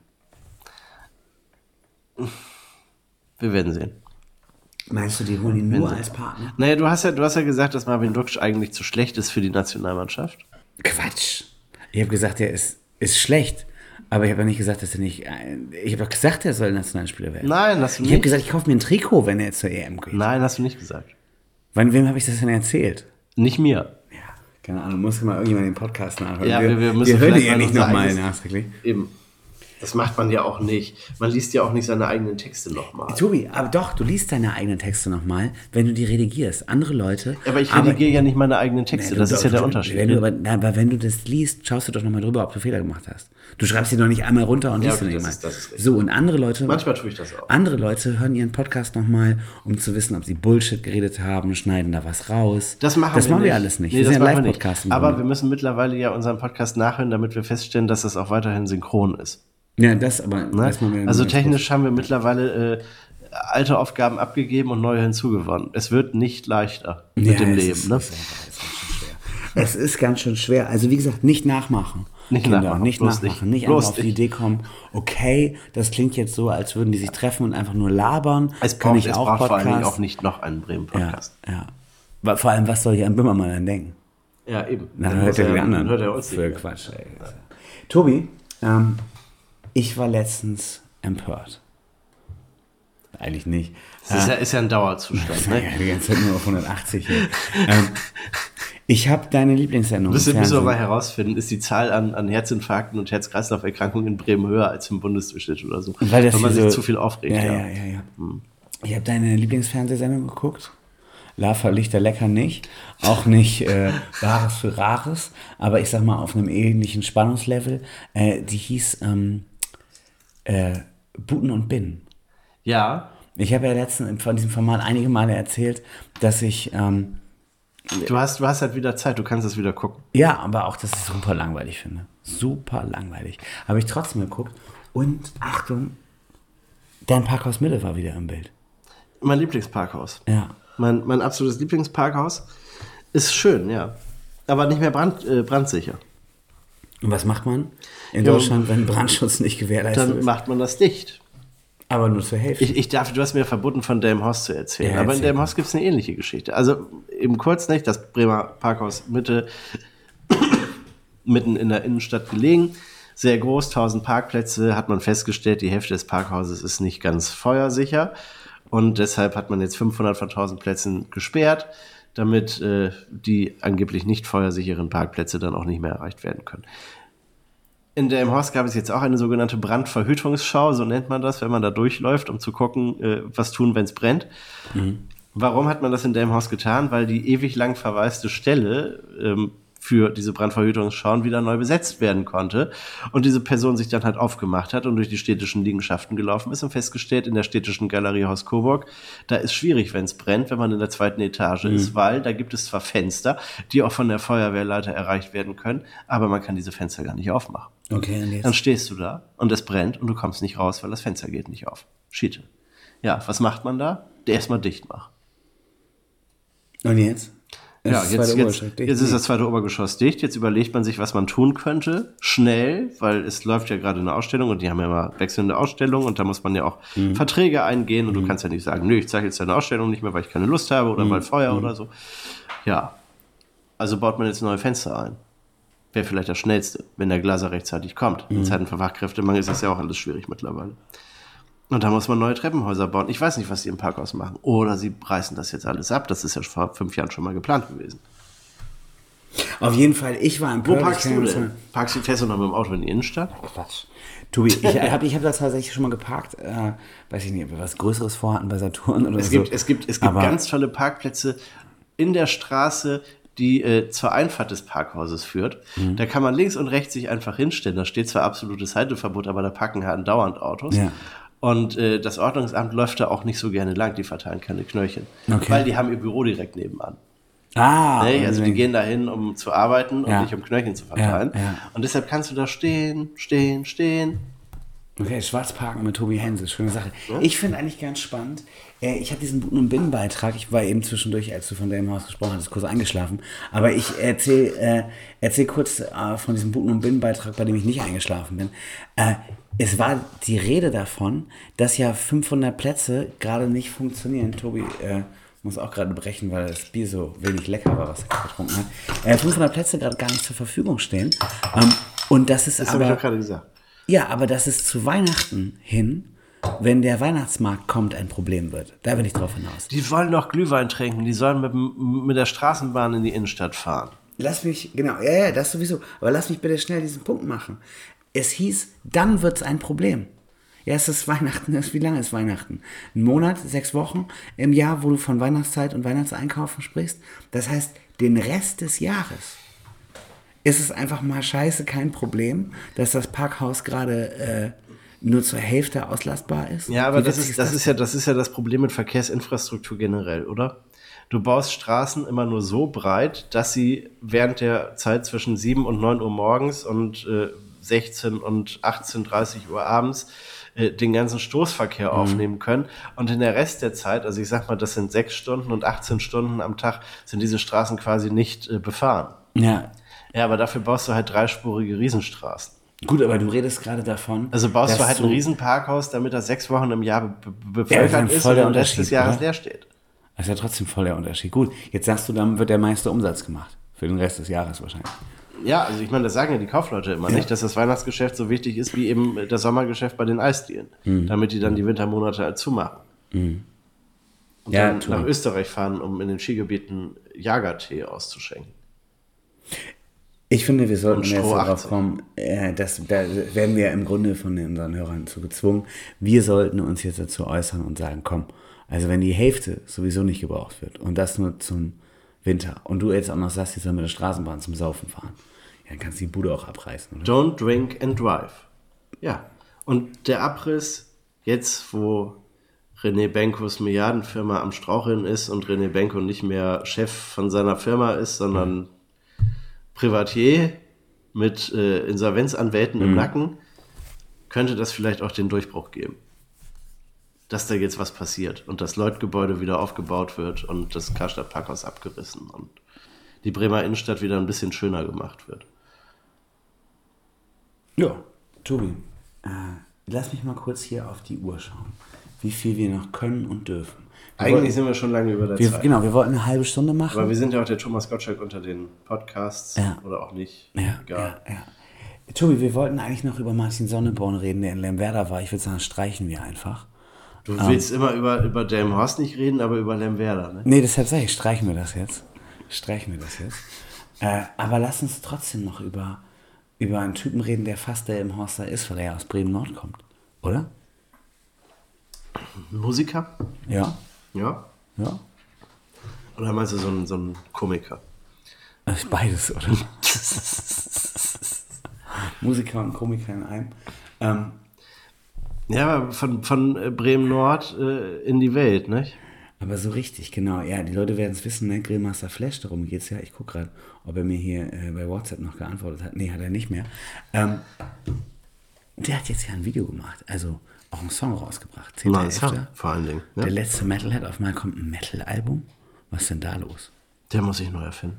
Wir werden sehen. Meinst du, die holen ihn nur als Partner? Naja, du hast ja, du hast ja gesagt, dass Marvin Duxch eigentlich zu schlecht ist für die Nationalmannschaft. Quatsch. Ich habe gesagt, er ist, ist schlecht. Aber ich habe ja nicht gesagt, dass er nicht. Ich habe doch gesagt, er soll Nationalspieler werden. Nein, hast du Ich habe nicht. gesagt, ich kaufe mir ein Trikot, wenn er zur EM geht. Nein, hast du nicht gesagt. Wann, wem habe ich das denn erzählt? Nicht mir. Ja, keine Ahnung, muss mal irgendjemand den Podcast nachhören. Ja, wir, wir- wir müssen wir hören ihn ja nicht nochmal nachträglich. Eben. Das macht man ja auch nicht. Man liest ja auch nicht seine eigenen Texte nochmal. Tobi, aber doch, du liest deine eigenen Texte nochmal, wenn du die redigierst. Andere Leute. Aber ich redigiere ja nicht meine eigenen Texte. Ja, das ist ja der Unterschied. Wenn du, aber, na, aber wenn du das liest, schaust du doch nochmal drüber, ob du Fehler gemacht hast. Du schreibst sie doch nicht einmal runter und Ja, liest sie nicht das mal. ist- das ist richtig. so, und andere Leute. Manchmal tue ich das auch. Andere Leute hören ihren Podcast nochmal, um zu wissen, ob sie Bullshit geredet haben, schneiden da was raus. Das machen das wir machen wir alles nicht. Nee, wir das sind ja. Live-Podcast. Aber Grunde. wir müssen mittlerweile ja unseren Podcast nachhören, damit wir feststellen, dass das auch weiterhin synchron ist. Ja, das aber. Ne? Also technisch haben wir mittlerweile äh, alte Aufgaben abgegeben und neue hinzugewonnen. Es wird nicht leichter mit Ja, dem es Leben. Ist, ne? es, ist ganz schön schwer. es ist ganz schön schwer. Also, wie gesagt, nicht nachmachen. Nicht Kinder, nachmachen, Nicht bloß nachmachen. nicht. Nicht, einfach auf die. Idee kommen, okay, das klingt jetzt so, als würden die sich treffen und einfach nur labern. Es Kann braucht, ich es auch braucht vor allen Dingen auch nicht noch einen Bremen-Podcast. Ja, ja. Vor allem, was soll hier ein Böhmermann denn denken? Ja. eben. Na, Dann hört er die anderen. dann hört er uns Für. Quatsch, ey. Tobi, ähm, ich war letztens empört. Eigentlich nicht. Das ist ja, ist ja ein Dauerzustand. Ne? Ja, die ganze Zeit nur auf 180 hier. ähm, ich habe deine Lieblingssendung Müssen, müssen wir mal herausfinden, ist die Zahl an, an Herzinfarkten und Herz-Kreislauf-Erkrankungen in Bremen höher als im Bundesdurchschnitt oder so? Weil das man hier sich so- zu viel aufregt. Ja, Ja, ja, ja, ja. Ich habe deine Lieblingsfernsehsendung geguckt. Lava Lichter lecker nicht. Auch nicht äh, Wahres für Rares. Aber ich sag mal auf einem ähnlichen Spannungslevel. Äh, die hieß ähm, äh, Buten und Binnen. ja. Ich habe ja letztens von diesem Format einige Male erzählt, dass ich, ähm, Du, hast, du hast halt wieder Zeit, du kannst es wieder gucken. ja, aber auch, ich es super langweilig finde. Super langweilig. Habe ich trotzdem geguckt. Und Achtung, dein Parkhaus Mitte war wieder im Bild. Mein Lieblingsparkhaus. Ja. Mein, mein absolutes Lieblingsparkhaus ist schön, ja. Aber nicht mehr brand, äh, brandsicher. Und was macht man in Ja, Deutschland, wenn Brandschutz nicht gewährleistet Dann ist? macht man das dicht. Aber nur zur Hälfte. Ich, ich darf, du hast mir verboten, von Delmhorst zu erzählen. Ja, aber in erzähl. Delmhorst gibt es eine ähnliche Geschichte. Also eben kurz nicht, das Bremer Parkhaus Mitte, mitten in der Innenstadt gelegen. Sehr groß, 1000 Parkplätze, hat man festgestellt, die Hälfte des Parkhauses ist nicht ganz feuersicher. Und deshalb hat man jetzt 500 von 1000 Plätzen gesperrt, damit äh, die angeblich nicht feuersicheren Parkplätze dann auch nicht mehr erreicht werden können. In der im Horst gab es jetzt auch eine sogenannte Brandverhütungsschau, so nennt man das, wenn man da durchläuft, um zu gucken, äh, was tun, wenn es brennt. Warum hat man das in Delmhorst getan? Weil die ewig lang verwaiste Stelle ähm, für diese Brandverhütungsschauen wieder neu besetzt werden konnte und diese Person sich dann halt aufgemacht hat und durch die städtischen Liegenschaften gelaufen ist und festgestellt in der städtischen Galerie Horst Coburg, da ist schwierig, wenn es brennt, wenn man in der zweiten Etage ist, weil da gibt es zwar Fenster, die auch von der Feuerwehrleiter erreicht werden können, aber man kann diese Fenster gar nicht aufmachen. okay, Dann stehst du da und es brennt und du kommst nicht raus, weil das Fenster geht nicht auf. Schiete. Ja, was macht man da? Erstmal dicht machen. Und jetzt? Ja, ist jetzt, jetzt, jetzt ist das zweite Obergeschoss dicht. Jetzt überlegt man sich, was man tun könnte. Schnell, weil es läuft ja gerade eine Ausstellung und die haben ja immer wechselnde Ausstellungen und da muss man ja auch Mhm. Verträge eingehen und du kannst ja nicht sagen, nö, ich zeige jetzt deine Ausstellung nicht mehr, weil ich keine Lust habe Mhm. oder weil Feuer oder so. Ja. Also baut man jetzt neue Fenster ein. Wäre vielleicht das Schnellste, wenn der Glaser rechtzeitig kommt. Mhm. In Zeiten von Fachkräftemangel ist das ja auch alles schwierig mittlerweile. Und da muss man neue Treppenhäuser bauen. Ich weiß nicht, was sie im Parkhaus machen. Oder sie reißen das jetzt alles ab. Das ist ja vor fünf Jahren schon mal geplant gewesen. Auf jeden Fall, ich war im Wo parkst du denn? Parkst du fest und noch mit dem Auto in die Innenstadt? Quatsch. Tobi, ich habe ich hab das tatsächlich schon mal geparkt. Äh, weiß ich nicht, ob wir was Größeres vorhatten bei Saturn oder Es so. gibt, es gibt, es gibt Aber- ganz tolle Parkplätze in der Straße, die äh, zur Einfahrt des Parkhauses führt. Mhm. Da kann man links und rechts sich einfach hinstellen. Da steht zwar absolutes Halteverbot, aber da parken halt dauernd Autos. Ja. Und äh, das Ordnungsamt läuft da auch nicht so gerne lang, die verteilen keine Knöllchen. Okay. Weil die haben ihr Büro direkt nebenan. Ah, Ne? Also die gehen dahin, um zu arbeiten und Ja. nicht um Knöllchen zu verteilen. Ja, ja. Und deshalb kannst du da stehen, stehen, stehen. Okay, Schwarzparken mit Tobi Hense, schöne Sache. Ich finde eigentlich ganz spannend. Ich habe diesen Buten- und Binnenbeitrag, ich war eben zwischendurch, als du von dem Haus gesprochen hattest, kurz eingeschlafen. Aber ich erzähle äh, erzähl kurz äh, von diesem Buten- und Binnenbeitrag, bei dem ich nicht eingeschlafen bin. Äh, es war die Rede davon, dass ja 500 Plätze gerade nicht funktionieren. Tobi äh, muss auch gerade brechen, weil das Bier so wenig lecker war, was er getrunken hat. Äh, 500 Plätze gerade gar nicht zur Verfügung stehen. Ähm, und das ist Das habe aber... ich doch gerade gesagt. Ja, aber dass es zu Weihnachten hin, wenn der Weihnachtsmarkt kommt, ein Problem wird. Da will ich drauf hinaus. Die wollen doch Glühwein trinken, die sollen mit, mit der Straßenbahn in die Innenstadt fahren. Lass mich, genau, ja, ja, das sowieso. Aber lass mich bitte schnell diesen Punkt machen. Es hieß, dann wird es ein Problem. Ja, es ist Weihnachten. Wie lange ist Weihnachten? Ein Monat, sechs Wochen im Jahr, wo du von Weihnachtszeit und Weihnachtseinkaufen sprichst. Das heißt, den Rest des Jahres ist es einfach mal scheiße kein Problem, dass das Parkhaus gerade äh, nur zur Hälfte auslastbar ist. Ja, aber das ist, das, ist ja, das ist ja das Problem mit Verkehrsinfrastruktur generell, oder? Du baust Straßen immer nur so breit, dass sie während der Zeit zwischen 7 und 9 Uhr morgens und äh, 16 und 18.30 Uhr abends äh, den ganzen Stoßverkehr aufnehmen können. Und in der Rest der Zeit, also ich sag mal, das sind 6 Stunden und 18 Stunden am Tag, sind diese Straßen quasi nicht äh, befahren. Ja, Ja, aber dafür baust du halt dreispurige Riesenstraßen. Gut, aber du redest gerade davon. Also baust du halt ein Riesenparkhaus, damit das sechs Wochen im Jahr be be Ja, bevölkert ein ist und den Rest des Jahres oder? leer steht. Das ist ja trotzdem voll der Unterschied. Gut, jetzt sagst du, dann wird der meiste Umsatz gemacht. Für den Rest des Jahres wahrscheinlich. Ja, also ich meine, das sagen ja die Kaufleute immer nicht, dass das Weihnachtsgeschäft so wichtig ist wie eben das Sommergeschäft bei den Eisdielen, Mhm. damit die dann die Wintermonate halt zumachen. Und Ja, dann nach Österreich fahren, um in den Skigebieten Jagertee auszuschenken. Ich finde, wir sollten jetzt darauf 18. kommen, äh, dass, da werden wir im Grunde von unseren Hörern zu gezwungen. Wir sollten uns jetzt dazu äußern und sagen, komm, also wenn die Hälfte sowieso nicht gebraucht wird und das nur zum Winter und du jetzt auch noch sagst, die sollen mit der Straßenbahn zum Saufen fahren, ja, dann kannst du die Bude auch abreißen, oder? Don't drink and drive. Ja. Und der Abriss, jetzt wo René Benkos Milliardenfirma am Straucheln ist und René Benko nicht mehr Chef von seiner Firma ist, sondern Privatier mit äh, Insolvenzanwälten im Nacken, könnte das vielleicht auch den Durchbruch geben. Dass da jetzt was passiert und das Lloyd-Gebäude wieder aufgebaut wird und das Karstadt Parkhaus abgerissen und die Bremer Innenstadt wieder ein bisschen schöner gemacht wird. Ja, Tobi, äh, lass mich mal kurz hier auf die Uhr schauen, wie viel wir noch können und dürfen. Eigentlich wollten- sind wir schon lange über der wir, Zeit. Genau, wir wollten eine halbe Stunde machen. Aber wir sind ja auch der Thomas Gottschalk unter den Podcasts Ja. oder auch nicht. Ja, Egal. ja, ja. Tobi, wir wollten eigentlich noch über Martin Sonneborn reden, der in Lemwerder war. Ich würde sagen, streichen wir einfach. Du willst immer über, über Delmenhorst nicht reden, aber über Lemwerder, ne? Nee, deshalb sage ich, streichen wir das jetzt. Streichen wir das jetzt. Äh, aber lass uns trotzdem noch über, über einen Typen reden, der fast der im Horster ist, weil er ja aus Bremen-Nord kommt. Oder? Musiker? Ja? Ja. Ja? Oder meinst du so ein, so ein Komiker? Ist Beides, oder? Musiker und Komiker in einem. Ähm, Ja, aber von, von äh, Bremen Nord äh, in die Welt, ne? Aber so richtig, genau. Ja, die Leute werden es wissen, ne? Grillmaster Flash, darum geht's ja. Ich gucke gerade, ob er mir hier äh, bei WhatsApp noch geantwortet hat. Nee, hat er nicht mehr. Ähm, der hat jetzt ja ein Video gemacht, also auch einen Song rausgebracht. 10.11. Nice, vor allen Dingen. Der Ne? letzte Metalhead, auf einmal kommt ein Metal-Album. Was ist denn da los? Der muss sich neu erfinden.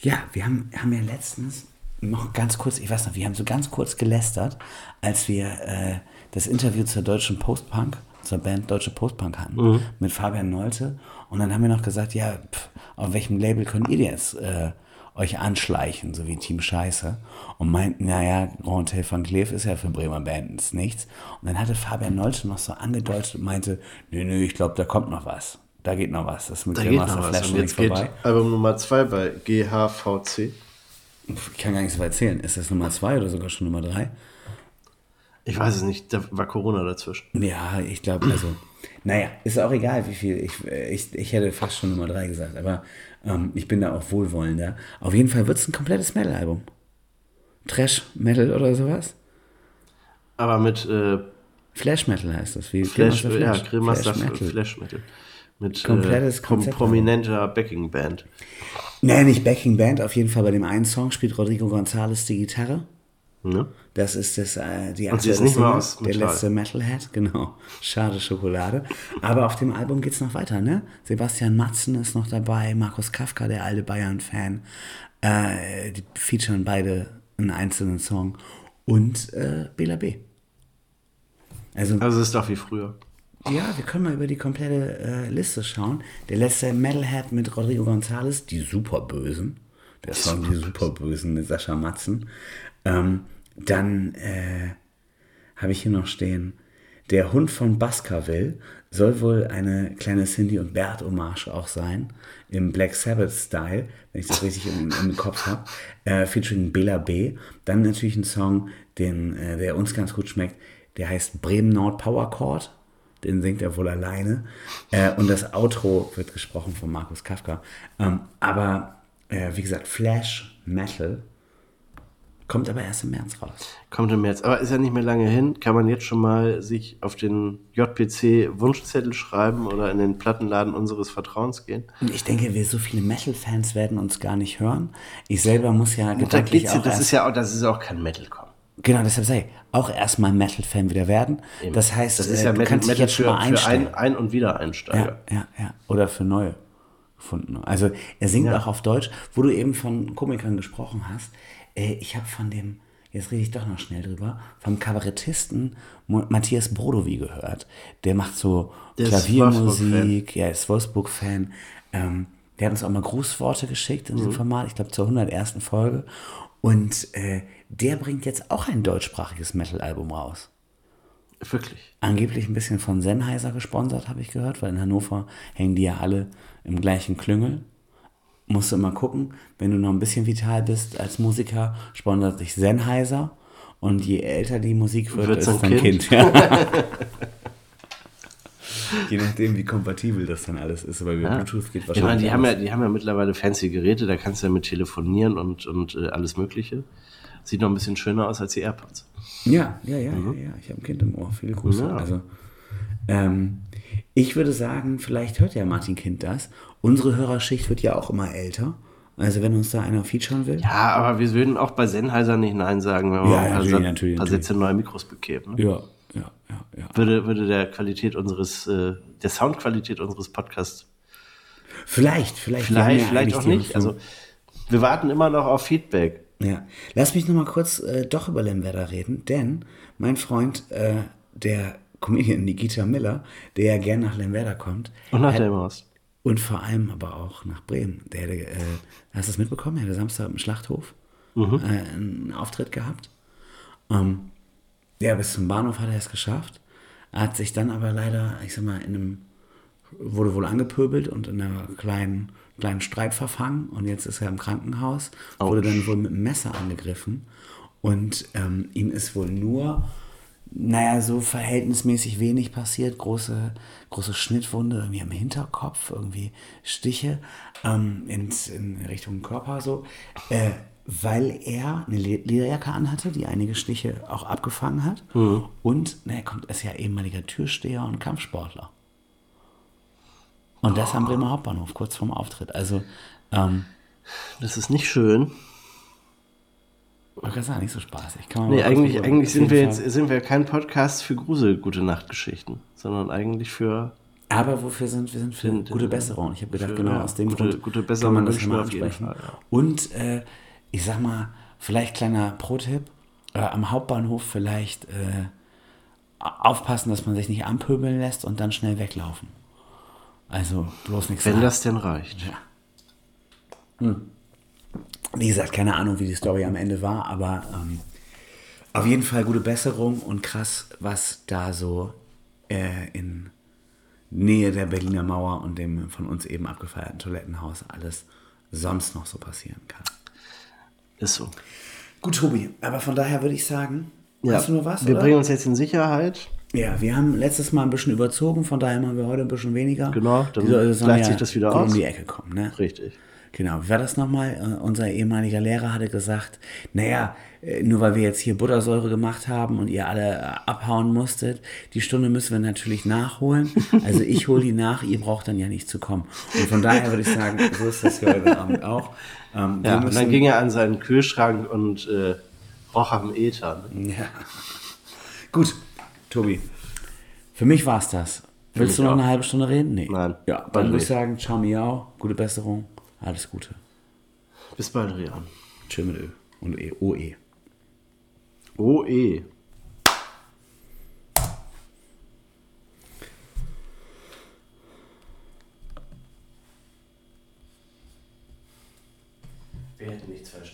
Ja, wir haben, haben ja letztens noch ganz kurz, ich weiß noch, wir haben so ganz kurz gelästert, als wir äh, das Interview zur deutschen Postpunk, zur Band Deutsche Postpunk hatten, mit Fabian Nolte. Und dann haben wir noch gesagt, ja, pff, auf welchem Label könnt ihr jetzt äh, euch anschleichen, so wie Team Scheiße? Und meinten, naja, Grand Hotel van Cleef ist ja für Bremer Bands nichts. Und dann hatte Fabian Nolte noch so angedeutet und meinte, nö, nö, ich glaube, da kommt noch was. Da geht noch was. Das ist mit Da geht Grillmaster noch was. Flash Und jetzt nicht geht vorbei. Album Nummer 2 bei GHVC. Ich kann gar nicht so weit zählen. Ist das Nummer zwei oder sogar schon Nummer drei? Ich weiß es nicht, da war Corona dazwischen. Ja, ich glaube, also, naja, ist auch egal, wie viel. Ich, ich, ich hätte fast schon Nummer drei gesagt, aber ähm, ich bin da auch wohlwollender. Auf jeden Fall wird es ein komplettes Metal-Album. Trash, Metal oder sowas? Aber mit äh, Flash Metal heißt das. Wie Flash, Grillmaster ja, Flash. Grillmaster Flash Flash Metal. Metal. Mit Komplettes äh, Konzept. prominenter Backing Band. Nee, nicht Backing Band. Auf jeden Fall bei dem einen Song spielt Rodrigo González die Gitarre. Ne? Das ist das, äh, die ist aktuelle mal Single, Der letzte Metalhead, genau. Schade Schokolade. Aber auf dem Album geht's noch weiter, ne? Sebastian Matzen ist noch dabei, Markus Kafka, der alte Bayern-Fan. Äh, die featuren beide einen einzelnen Song. Und äh, Bela B. Also, Also es ist doch wie früher. ja, wir können mal über die komplette äh, Liste schauen. Der letzte Metalhead mit Rodrigo González, die Superbösen. Der Song Die Superbösen mit Sascha Matzen. Ähm, dann äh, habe ich hier noch stehen, der Hund von Baskerville soll wohl eine kleine Cindy und Bert Hommage auch sein, im Black Sabbath Style, wenn ich das richtig im, im Kopf habe, äh, featuring Bela B. Dann natürlich ein Song, den, äh, der uns ganz gut schmeckt, der heißt Bremen Nord Power Chord. Den singt er wohl alleine. Äh, und das Outro wird gesprochen von Markus Kafka. Ähm, aber äh, wie gesagt, Flash Metal kommt aber erst im März raus. Kommt im März. Aber ist ja nicht mehr lange hin. Kann man jetzt schon mal sich auf den JPC Wunschzettel schreiben oder in den Plattenladen unseres Vertrauens gehen? Und ich denke, wir so viele Metal-Fans werden uns gar nicht hören. Ich selber muss ja da gedanklich geht's, auch das ist ja auch, das ist auch kein Metalcore. genau, deshalb sage ich, auch erstmal Metal-Fan wieder werden. Das heißt, Das ist äh, ja du Metal, kannst Metal jetzt schon für, mal für einstellen. ein, ein- und Wiedereinsteiger. Ja, ja, ja. Oder für neue gefunden. Also er singt Ja. auch auf Deutsch, wo du eben von Komikern gesprochen hast. Äh, ich habe von dem, jetzt rede ich doch noch schnell drüber, vom Kabarettisten Matthias Brodowy gehört. Der macht so Der Klaviermusik, ja, ist Wolfsburg-Fan. Ähm, der hat uns auch mal Grußworte geschickt in Mhm. diesem Format, ich glaube zur 101. Folge. Und äh, der bringt jetzt auch ein deutschsprachiges Metal-Album raus Wirklich. angeblich ein bisschen von Sennheiser gesponsert, habe ich gehört, weil in Hannover hängen die ja alle im gleichen Klüngel. Musst du immer gucken, wenn du noch ein bisschen vital bist als Musiker, sponsert sich Sennheiser und je älter die Musik wird, Wird's ist ein dein Kind. Kind. ja. je nachdem, wie kompatibel das dann alles ist, aber über Bluetooth geht Ich wahrscheinlich meine, die haben, ja, die haben ja mittlerweile fancy Geräte, da kannst du ja mit telefonieren und, und äh, alles Mögliche. Sieht noch ein bisschen schöner aus als die AirPods. Ja, ja, ja, ja, ja. Ich habe ein Kind im Ohr. Viele Grüße. Ja. Also, ähm, ich würde sagen, vielleicht hört ja Martin Kind das. Unsere Hörerschicht wird ja auch immer älter. Also wenn uns da einer featuren will. Ja, aber wir würden auch bei Sennheiser nicht Nein sagen, wenn wir Ja, natürlich, Sa- natürlich, natürlich. Sätze neue Mikros bekämen. Ne? Ja, ja, ja, ja. Würde, würde der Qualität unseres, äh, der Soundqualität unseres Podcasts Vielleicht, vielleicht. vielleicht, vielleicht auch nicht. Also wir warten immer noch auf Feedback. Ja, lass mich nochmal kurz äh, doch über Lemwerder reden, denn mein Freund, äh, der Comedian Nikita Miller, der ja gern nach Lemwerder kommt, Und nach Maus. und vor allem aber auch nach Bremen. Der, äh, hast du das mitbekommen? Er hatte Samstag im Schlachthof äh, einen Auftritt gehabt. Ähm, ja, bis zum Bahnhof hat er es geschafft. Er hat sich dann aber leider, ich sag mal, in einem, wurde wohl angepöbelt und in einer kleinen, kleinen Streit verfangen. Und jetzt ist er im Krankenhaus, wurde dann wohl mit einem Messer angegriffen. Und ähm, ihm ist wohl nur, naja, so verhältnismäßig wenig passiert, große, große Schnittwunde irgendwie am Hinterkopf, irgendwie Stiche ähm, ins, in Richtung Körper so, äh, weil er eine Le- Lederjacke anhatte, die einige Stiche auch abgefangen hat. Und na, er kommt, ist ja ehemaliger Türsteher und Kampfsportler. Und das am Bremer Hauptbahnhof, kurz vorm Auftritt. Also, ähm, Das ist nicht schön. ich kann sagen, nicht so spaßig. Kann man Nee, mal eigentlich, ausprobieren. eigentlich Auf sind jeden wir Fall. jetzt sind wir kein Podcast für Grusel gute Nachtgeschichten, sondern eigentlich für Aber wofür sind wir? sind für Sind, gute äh, Besserung. Ich habe gedacht, für, genau ja, aus dem gute- Grund gute kann Besserung man das wünschen mal wir auf jeden ansprechen. Fall, ja. Und äh, ich sag mal, vielleicht kleiner Pro-Tipp, äh, am Hauptbahnhof vielleicht äh, aufpassen, dass man sich nicht anpöbeln lässt und dann schnell weglaufen. Also bloß nichts wenn sagen. das denn reicht. Wie gesagt, keine Ahnung, wie die Story am Ende war, aber ähm, auf jeden Fall gute Besserung und krass, was da so äh, in Nähe der Berliner Mauer und dem von uns eben abgefeierten Toilettenhaus alles sonst noch so passieren kann. Ist so. Gut, Tobi, aber von daher würde ich sagen, hast du nur was? wir oder? bringen uns jetzt in Sicherheit. Ja, wir haben letztes Mal ein bisschen überzogen, von daher machen wir heute ein bisschen weniger. Genau, dann gleicht sich das wieder aus. um die Ecke kommen, ne? Richtig. Genau, wie war das nochmal? Äh, unser ehemaliger Lehrer hatte gesagt, naja, äh, nur weil wir jetzt hier Buttersäure gemacht haben und ihr alle äh, abhauen musstet, die Stunde müssen wir natürlich nachholen. Also ich hole die nach, ihr braucht dann ja nicht zu kommen. Und von daher würde ich sagen, so ist das hier heute Abend auch. Ähm, Ja, und dann ging er an seinen Kühlschrank und äh, roch am Ether. Ne? Ja. Gut, Tobi. Für mich war's das. Willst mich du noch auch. eine halbe Stunde reden? Nee. Nein, Ja, dann würde ich sagen, ciao miau, gute Besserung, alles Gute. Bis bald, Rian. Tschö mit Ö und E, OE. Eh. Wir hätten nicht zwei